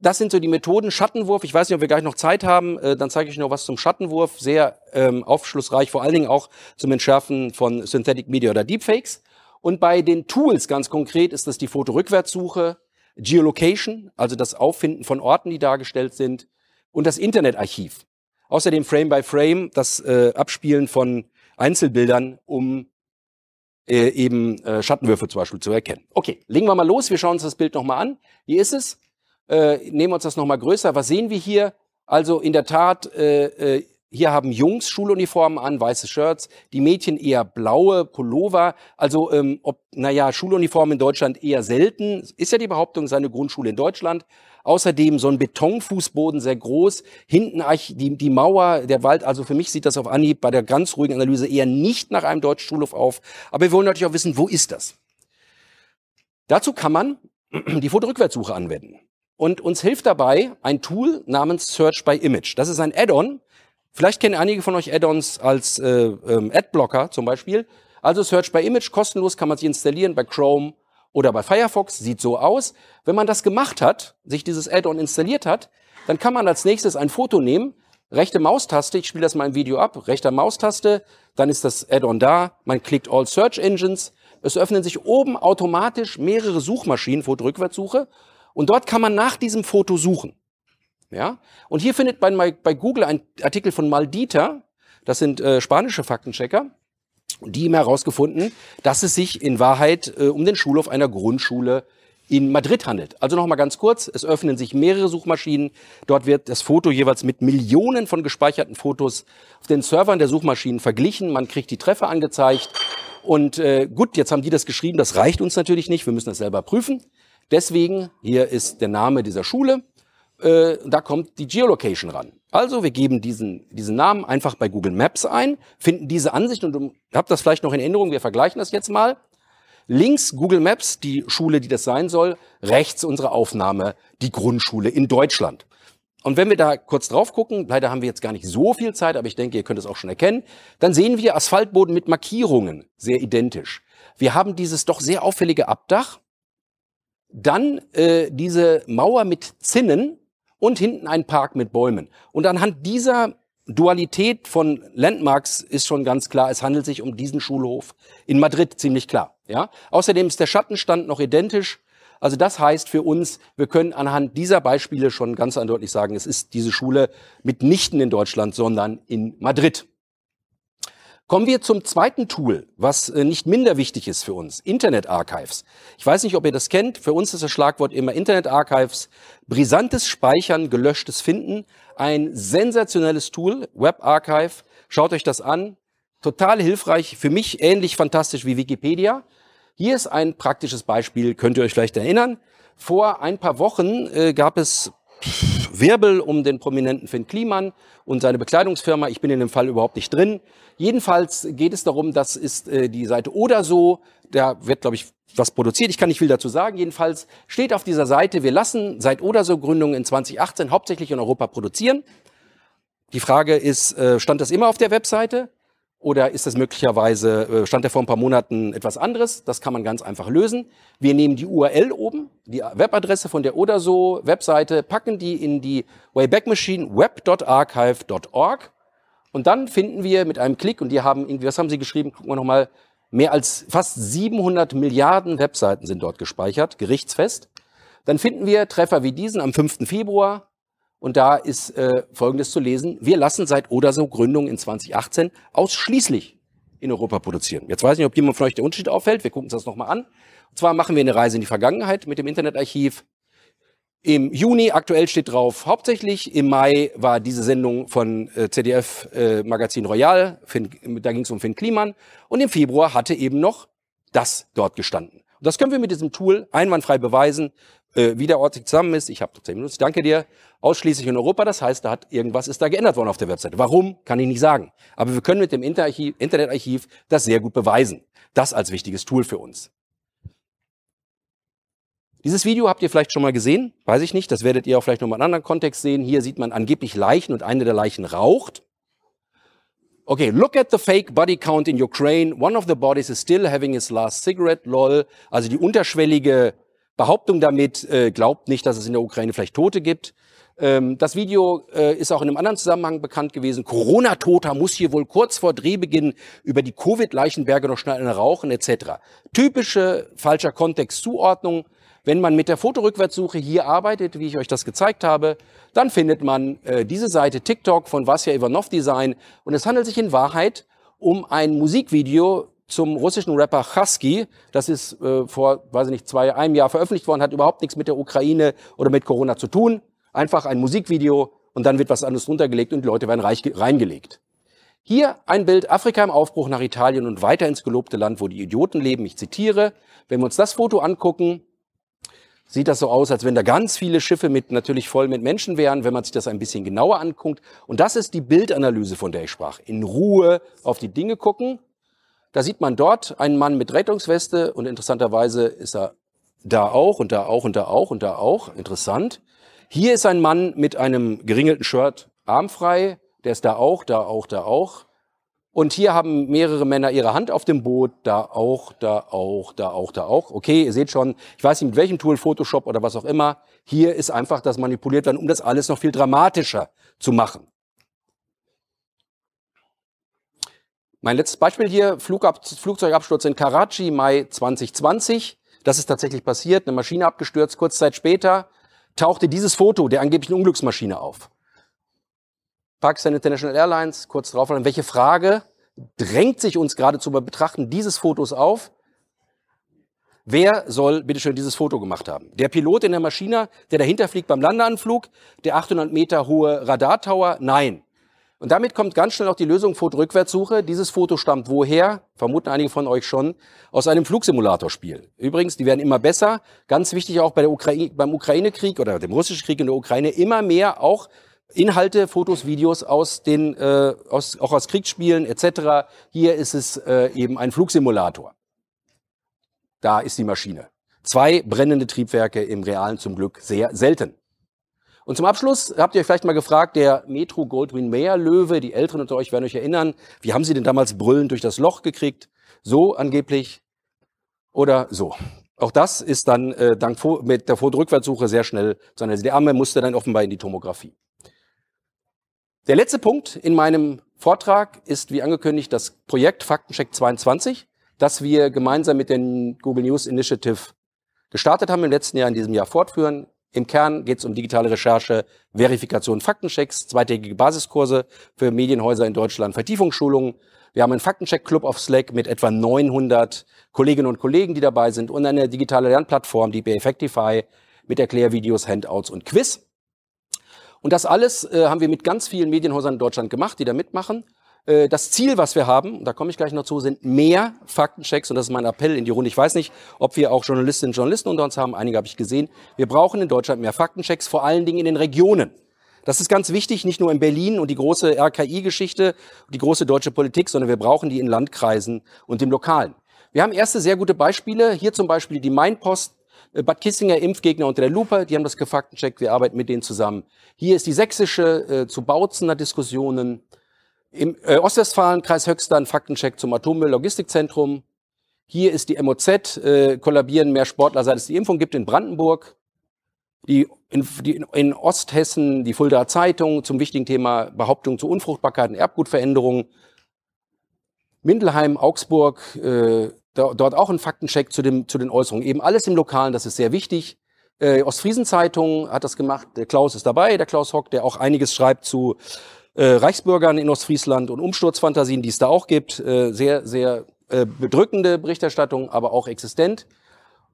das sind so die Methoden. Schattenwurf, ich weiß nicht, ob wir gleich noch Zeit haben, äh, dann zeige ich noch was zum Schattenwurf. Sehr ähm, aufschlussreich, vor allen Dingen auch zum Entschärfen von Synthetic Media oder Deepfakes. Und bei den Tools ganz konkret ist das die Fotorückwärtssuche, Geolocation, also das Auffinden von Orten, die dargestellt sind, und das Internetarchiv. Außerdem Frame by Frame, das äh, Abspielen von Einzelbildern, um äh, eben äh, Schattenwürfe zum Beispiel zu erkennen. Okay, legen wir mal los. Wir schauen uns das Bild nochmal an. Hier ist es. Äh, nehmen wir uns das nochmal größer. Was sehen wir hier? Also in der Tat, äh, äh, hier haben Jungs Schuluniformen an, weiße Shirts, die Mädchen eher blaue Pullover. Also ähm, ob, naja, Schuluniformen in Deutschland eher selten, ist ja die Behauptung, seine Grundschule in Deutschland. Außerdem so ein Betonfußboden, sehr groß. Hinten die, die Mauer, der Wald. Also für mich sieht das auf Anhieb bei der ganz ruhigen Analyse eher nicht nach einem deutschen Schulhof auf. Aber wir wollen natürlich auch wissen, wo ist das? Dazu kann man <clears throat> die Fotorückwärtssuche anwenden. Und uns hilft dabei ein Tool namens Search by Image. Das ist ein Add-on. Vielleicht kennen einige von euch Add-ons als äh, ähm, Adblocker zum Beispiel. Also Search by Image, kostenlos kann man sich installieren bei Chrome oder bei Firefox. Sieht so aus. Wenn man das gemacht hat, sich dieses Add-on installiert hat, dann kann man als nächstes ein Foto nehmen, rechte Maustaste, ich spiele das mal im Video ab, rechter Maustaste, dann ist das Add-on da, man klickt All Search Engines, es öffnen sich oben automatisch mehrere Suchmaschinen, Fotorückwärtssuche und dort kann man nach diesem Foto suchen. Ja? Und hier findet man bei, bei Google ein Artikel von Maldita, das sind äh, spanische Faktenchecker, die haben herausgefunden, dass es sich in Wahrheit äh, um den Schulhof einer Grundschule in Madrid handelt. Also nochmal ganz kurz, es öffnen sich mehrere Suchmaschinen. Dort wird das Foto jeweils mit Millionen von gespeicherten Fotos auf den Servern der Suchmaschinen verglichen. Man kriegt die Treffer angezeigt. Und äh, gut, jetzt haben die das geschrieben, das reicht uns natürlich nicht, wir müssen das selber prüfen. Deswegen, hier ist der Name dieser Schule, äh, da kommt die Geolocation ran. Also wir geben diesen, diesen Namen einfach bei Google Maps ein, finden diese Ansicht und habt das vielleicht noch in Erinnerung, wir vergleichen das jetzt mal. Links Google Maps, die Schule, die das sein soll, rechts unsere Aufnahme, die Grundschule in Deutschland. Und wenn wir da kurz drauf gucken, leider haben wir jetzt gar nicht so viel Zeit, aber ich denke, ihr könnt es auch schon erkennen, dann sehen wir Asphaltboden mit Markierungen, sehr identisch. Wir haben dieses doch sehr auffällige Abdach, dann äh, diese Mauer mit Zinnen und hinten ein Park mit Bäumen. Und anhand dieser Dualität von Landmarks ist schon ganz klar, es handelt sich um diesen Schulhof in Madrid, ziemlich klar. Ja? Außerdem ist der Schattenstand noch identisch. Also das heißt für uns, wir können anhand dieser Beispiele schon ganz eindeutig sagen, es ist diese Schule mitnichten in Deutschland, sondern in Madrid. Kommen wir zum zweiten Tool, was äh, nicht minder wichtig ist für uns, Internet Archives. Ich weiß nicht, ob ihr das kennt. Für uns ist das Schlagwort immer Internet Archives. Brisantes Speichern, gelöschtes Finden. Ein sensationelles Tool, Web Archive. Schaut euch das an. Total hilfreich. Für mich ähnlich fantastisch wie Wikipedia. Hier ist ein praktisches Beispiel, könnt ihr euch vielleicht erinnern. Vor ein paar Wochen äh, gab es Wirbel um den prominenten Finn Kliman und seine Bekleidungsfirma. Ich bin in dem Fall überhaupt nicht drin. Jedenfalls geht es darum, das ist äh, die Seite oder so. Da wird, glaube ich, was produziert. Ich kann nicht viel dazu sagen. Jedenfalls steht auf dieser Seite, wir lassen seit oder so Gründung in 2018 hauptsächlich in Europa produzieren. Die Frage ist, äh, stand das immer auf der Webseite? Oder ist das möglicherweise, äh, stand der vor ein paar Monaten etwas anderes? Das kann man ganz einfach lösen. Wir nehmen die URL oben, die Webadresse von der oder so Webseite, packen die in die Wayback Machine web.archive.org und dann finden wir mit einem Klick, und die haben irgendwie, was haben sie geschrieben? Gucken wir nochmal, mehr als fast 700 Milliarden Webseiten sind dort gespeichert, gerichtsfest. Dann finden wir Treffer wie diesen am 5. Februar. Und da ist äh, Folgendes zu lesen. Wir lassen seit oder so Gründung in 2018 ausschließlich in Europa produzieren. Jetzt weiß ich nicht, ob jemand von euch der Unterschied auffällt. Wir gucken uns das nochmal an. Und zwar machen wir eine Reise in die Vergangenheit mit dem Internetarchiv. Im Juni, aktuell steht drauf, hauptsächlich. Im Mai war diese Sendung von äh, ZDF äh, Magazin Royal, Finn, da ging es um Finn Kliman. Und im Februar hatte eben noch das dort gestanden. Und das können wir mit diesem Tool einwandfrei beweisen, äh, wie der Ort sich zusammen ist. Ich habe 10 Minuten, ich danke dir. Ausschließlich in Europa, das heißt, da hat irgendwas ist da geändert worden auf der Webseite. Warum, kann ich nicht sagen. Aber wir können mit dem Interarchiv, Internetarchiv das sehr gut beweisen. Das als wichtiges Tool für uns. Dieses Video habt ihr vielleicht schon mal gesehen, weiß ich nicht, das werdet ihr auch vielleicht noch mal in einem anderen Kontext sehen. Hier sieht man angeblich Leichen und eine der Leichen raucht. Okay, look at the fake body count in Ukraine. One of the bodies is still having his last cigarette, lol. Also die unterschwellige Behauptung damit, äh, glaubt nicht, dass es in der Ukraine vielleicht Tote gibt. Ähm, das Video äh, ist auch in einem anderen Zusammenhang bekannt gewesen. Corona-Toter muss hier wohl kurz vor Drehbeginn über die Covid-Leichenberge noch schnell rauchen etc. Typische falscher Kontextzuordnung. Wenn man mit der Fotorückwärtssuche hier arbeitet, wie ich euch das gezeigt habe, dann findet man äh, diese Seite TikTok von Vasya Ivanov Design und es handelt sich in Wahrheit um ein Musikvideo zum russischen Rapper Chasky. Das ist äh, vor, weiß ich nicht, zwei, einem Jahr veröffentlicht worden, hat überhaupt nichts mit der Ukraine oder mit Corona zu tun. Einfach ein Musikvideo und dann wird was anderes runtergelegt und die Leute werden reich, reingelegt. Hier ein Bild Afrika im Aufbruch nach Italien und weiter ins gelobte Land, wo die Idioten leben. Ich zitiere. Wenn wir uns das Foto angucken, sieht das so aus, als wenn da ganz viele Schiffe mit, natürlich voll mit Menschen wären, wenn man sich das ein bisschen genauer anguckt. Und das ist die Bildanalyse, von der ich sprach. In Ruhe auf die Dinge gucken. Da sieht man dort einen Mann mit Rettungsweste und interessanterweise ist er da auch und da auch und da auch und da auch. Interessant. Hier ist ein Mann mit einem geringelten Shirt armfrei. Der ist da auch, da auch, da auch. Und hier haben mehrere Männer ihre Hand auf dem Boot, da auch, da auch, da auch, da auch. Okay, ihr seht schon, ich weiß nicht mit welchem Tool, Photoshop oder was auch immer. Hier ist einfach das manipuliert werden, um das alles noch viel dramatischer zu machen. Mein letztes Beispiel hier, Flugab Flugzeugabsturz in Karachi, Mai 2020. Das ist tatsächlich passiert, eine Maschine abgestürzt. Kurz Zeit später tauchte dieses Foto der angeblichen Unglücksmaschine auf. Pakistan International Airlines, kurz drauf, welche Frage drängt sich uns gerade zu betrachten dieses Fotos auf? Wer soll bitteschön dieses Foto gemacht haben? Der Pilot in der Maschine, der dahinter fliegt beim Landeanflug, der 800 Meter hohe Radartower? Nein. Und damit kommt ganz schnell auch die Lösung Foto-Rückwärtssuche. Dieses Foto stammt woher? Vermuten einige von euch schon. Aus einem Flugsimulatorspiel. Übrigens, die werden immer besser. Ganz wichtig auch bei der Ukraine, beim Ukraine-Krieg oder dem russischen Krieg in der Ukraine immer mehr auch Inhalte, Fotos, Videos aus den, äh, aus, auch aus Kriegsspielen etc. Hier ist es äh, eben ein Flugsimulator. Da ist die Maschine. Zwei brennende Triebwerke im Realen zum Glück sehr selten. Und zum Abschluss habt ihr euch vielleicht mal gefragt, der Metro Goldwyn Mayer Löwe, die Älteren unter euch werden euch erinnern, wie haben sie denn damals brüllend durch das Loch gekriegt? So angeblich oder so. Auch das ist dann äh, dank mit der Foto-Rückwärtssuche sehr schnell, sondern der Arme musste dann offenbar in die Tomographie. Der letzte Punkt in meinem Vortrag ist, wie angekündigt, das Projekt Faktencheck 22, das wir gemeinsam mit den Google News Initiative gestartet haben im letzten Jahr, in diesem Jahr fortführen. Im Kern geht es um digitale Recherche, Verifikation, Faktenchecks, zweitägige Basiskurse für Medienhäuser in Deutschland, Vertiefungsschulungen. Wir haben einen Faktencheck-Club auf Slack mit etwa 900 Kolleginnen und Kollegen, die dabei sind und eine digitale Lernplattform, die Effectify, mit Erklärvideos, Handouts und Quiz. Und das alles äh, haben wir mit ganz vielen Medienhäusern in Deutschland gemacht, die da mitmachen. Äh, das Ziel, was wir haben, da komme ich gleich noch zu, sind mehr Faktenchecks. Und das ist mein Appell in die Runde. Ich weiß nicht, ob wir auch Journalistinnen und Journalisten unter uns haben. Einige habe ich gesehen. Wir brauchen in Deutschland mehr Faktenchecks, vor allen Dingen in den Regionen. Das ist ganz wichtig, nicht nur in Berlin und die große RKI-Geschichte, die große deutsche Politik, sondern wir brauchen die in Landkreisen und im Lokalen. Wir haben erste sehr gute Beispiele. Hier zum Beispiel die Mainpost äh, Bad Kissinger Impfgegner unter der Lupe, die haben das gefaktencheckt, wir arbeiten mit denen zusammen. Hier ist die sächsische äh, zu Bautzener Diskussionen. Im äh, Ostwestfalen-Kreis Höxter Faktencheck zum Atommüll-Logistikzentrum. Hier ist die MOZ, äh, kollabieren mehr Sportler, seit es die Impfung gibt in Brandenburg. Die in, die in Osthessen die Fuldaer Zeitung zum wichtigen Thema Behauptung zu Unfruchtbarkeit und Erbgutveränderungen. Mindelheim, Augsburg, äh, da, dort auch ein Faktencheck zu, dem, zu den Äußerungen. Eben alles im Lokalen, das ist sehr wichtig. Äh, Ostfriesen-Zeitung hat das gemacht. Der Klaus ist dabei, der Klaus Hock, der auch einiges schreibt zu äh, Reichsbürgern in Ostfriesland und Umsturzfantasien, die es da auch gibt. Äh, sehr, sehr äh, bedrückende Berichterstattung, aber auch existent.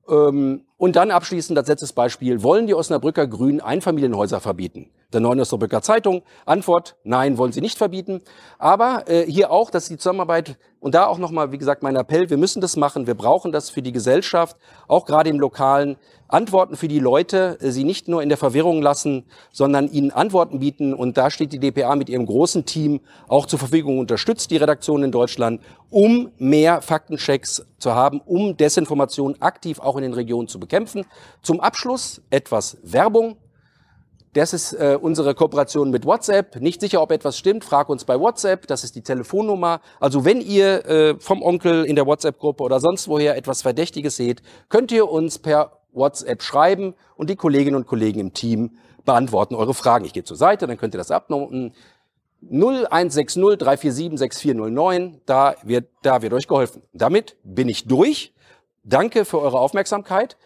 Ähm, und dann abschließend als letztes Beispiel. Wollen die Osnabrücker Grünen Einfamilienhäuser verbieten? Der Neuen Osnabrücker Zeitung. Antwort, nein, wollen sie nicht verbieten. Aber äh, hier auch, dass die Zusammenarbeit, und da auch nochmal, wie gesagt, mein Appell, wir müssen das machen, wir brauchen das für die Gesellschaft, auch gerade im Lokalen, Antworten für die Leute, äh, sie nicht nur in der Verwirrung lassen, sondern ihnen Antworten bieten. Und da steht die DPA mit ihrem großen Team auch zur Verfügung, unterstützt die Redaktion in Deutschland, um mehr Faktenchecks zu haben, um Desinformation aktiv auch in den Regionen zu bekämpfen. Zum Abschluss etwas Werbung. Das ist äh, unsere Kooperation mit WhatsApp. Nicht sicher, ob etwas stimmt, frag uns bei WhatsApp. Das ist die Telefonnummer. Also wenn ihr äh, vom Onkel in der WhatsApp-Gruppe oder sonst woher etwas Verdächtiges seht, könnt ihr uns per WhatsApp schreiben und die Kolleginnen und Kollegen im Team beantworten eure Fragen. Ich gehe zur Seite, dann könnt ihr das abnoten. 0160 347 6409, da wird, da wird euch geholfen. Damit bin ich durch. Danke für eure Aufmerksamkeit.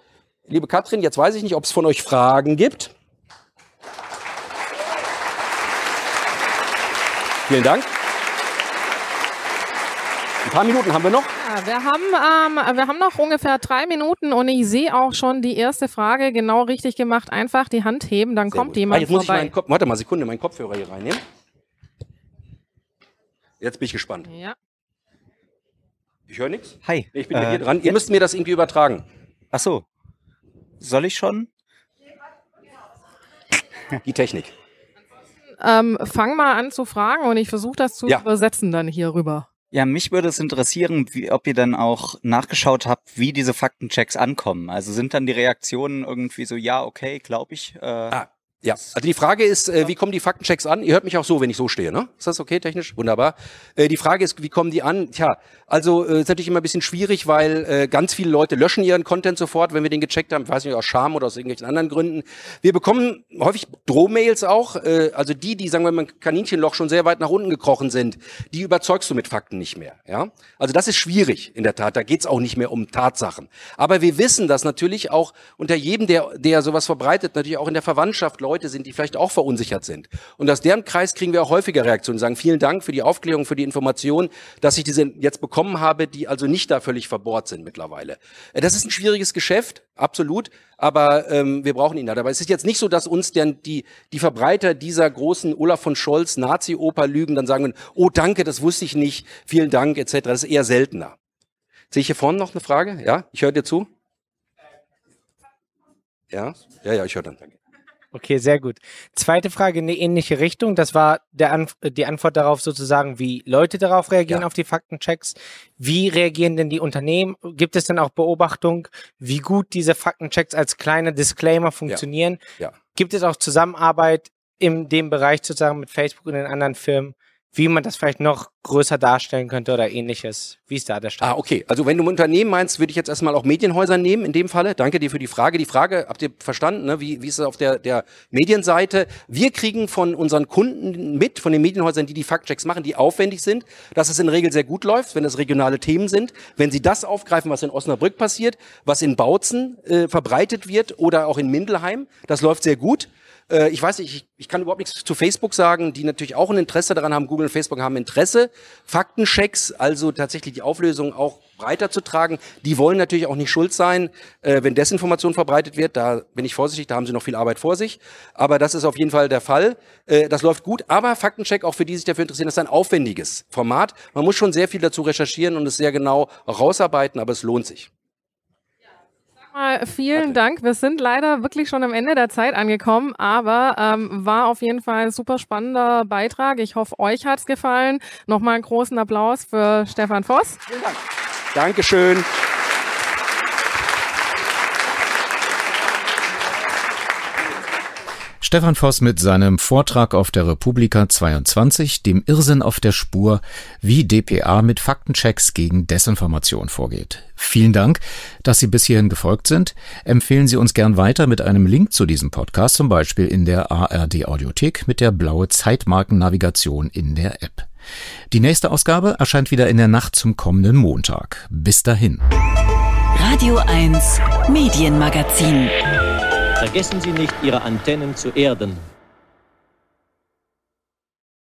Liebe Katrin, jetzt weiß ich nicht, ob es von euch Fragen gibt. Vielen Dank. Ein paar Minuten haben wir noch. Ja, wir haben, ähm, wir haben noch ungefähr drei Minuten und ich sehe auch schon die erste Frage genau richtig gemacht. Einfach die Hand heben, dann Sehr kommt gut. jemand ah, jetzt muss vorbei. Ich meinen Kopf, warte mal, Sekunde, meinen Kopfhörer hier reinnehmen. Jetzt bin ich gespannt. Ja. Ich höre nichts. Hi. Ich bin Äh, hier dran. Ihr jetzt- müsst mir das irgendwie übertragen. Ach so. Soll ich schon? <laughs> Die Technik. Ähm, fang mal an zu fragen und ich versuche das zu Ja. übersetzen dann hier rüber. Ja, mich würde es interessieren, wie, ob ihr dann auch nachgeschaut habt, wie diese Faktenchecks ankommen. Also sind dann die Reaktionen irgendwie so, ja, okay, glaube ich. Äh, ah, Ja, also die Frage ist, äh, wie kommen die Faktenchecks an? Ihr hört mich auch so, wenn ich so stehe, ne? Ist das okay technisch? Wunderbar. Äh, die Frage ist, wie kommen die an? Tja, also äh, ist natürlich immer ein bisschen schwierig, weil äh, ganz viele Leute löschen ihren Content sofort, wenn wir den gecheckt haben. Ich weiß nicht, aus Scham oder aus irgendwelchen anderen Gründen. Wir bekommen häufig Drohmails auch. Äh, also die, die, sagen wir mal, im Kaninchenloch schon sehr weit nach unten gekrochen sind, die überzeugst du mit Fakten nicht mehr. Ja? Also das ist schwierig, in der Tat. Da geht's auch nicht mehr um Tatsachen. Aber wir wissen, dass natürlich auch unter jedem, der, der sowas verbreitet, natürlich auch in der Verwandtschaft Leute sind, die vielleicht auch verunsichert sind. Und aus deren Kreis kriegen wir auch häufiger Reaktionen, die sagen, vielen Dank für die Aufklärung, für die Information, dass ich diese jetzt bekommen habe, die also nicht da völlig verbohrt sind mittlerweile. Äh, Das ist ein schwieriges Geschäft, absolut, aber ähm, wir brauchen ihn da. Aber es ist jetzt nicht so, dass uns dann die, die Verbreiter dieser großen Olaf von Scholz Nazi-Oper lügen, dann sagen, oh danke, das wusste ich nicht, vielen Dank, etc. Das ist eher seltener. Sehe ich hier vorne noch eine Frage? Ja, ich höre dir zu. Ja, ja, ja, ich höre dann. Danke. Okay, sehr gut. Zweite Frage in eine ähnliche Richtung. Das war der Anf die Antwort darauf sozusagen, wie Leute darauf reagieren, auf die Faktenchecks. Wie reagieren denn die Unternehmen? Gibt es denn auch Beobachtung, wie gut diese Faktenchecks als kleine Disclaimer funktionieren? Ja. Gibt es auch Zusammenarbeit in dem Bereich sozusagen mit Facebook und den anderen Firmen, wie man das vielleicht noch größer darstellen könnte oder ähnliches? Wie ist da der Stand? Ah, okay. Also wenn du Unternehmen meinst, würde ich jetzt erstmal auch Medienhäuser nehmen in dem Falle. Danke dir für die Frage. Die Frage, habt ihr verstanden, ne? wie, wie ist es auf der, der Medienseite? Wir kriegen von unseren Kunden mit, von den Medienhäusern, die die Faktchecks machen, die aufwendig sind, dass es in Regel sehr gut läuft, wenn es regionale Themen sind. Wenn sie das aufgreifen, was in Osnabrück passiert, was in Bautzen äh, verbreitet wird oder auch in Mindelheim, das läuft sehr gut. Äh, ich weiß nicht, ich, ich kann überhaupt nichts zu Facebook sagen, die natürlich auch ein Interesse daran haben. Google und Facebook haben Interesse, Faktenchecks, also tatsächlich die Auflösung auch breiter zu tragen. Die wollen natürlich auch nicht schuld sein, äh, wenn Desinformation verbreitet wird. Da bin ich vorsichtig, da haben sie noch viel Arbeit vor sich. Aber das ist auf jeden Fall der Fall. Äh, das läuft gut. Aber Faktencheck, auch für die sich dafür interessieren, ist ein aufwendiges Format. Man muss schon sehr viel dazu recherchieren und es sehr genau rausarbeiten, aber es lohnt sich. Mal vielen Dank. Wir sind leider wirklich schon am Ende der Zeit angekommen, aber ähm, war auf jeden Fall ein super spannender Beitrag. Ich hoffe, euch hat's gefallen. Nochmal einen großen Applaus für Stefan Voss. Vielen Dank. Dankeschön. Stefan Voss mit seinem Vortrag auf der Republika 22, dem Irrsinn auf der Spur, wie DPA mit Faktenchecks gegen Desinformation vorgeht. Vielen Dank, dass Sie bis hierhin gefolgt sind. Empfehlen Sie uns gern weiter mit einem Link zu diesem Podcast, zum Beispiel in der ARD Audiothek mit der blaue Zeitmarkennavigation in der App. Die nächste Ausgabe erscheint wieder in der Nacht zum kommenden Montag. Bis dahin. Radio 1 Medienmagazin. Vergessen Sie nicht, Ihre Antennen zu erden.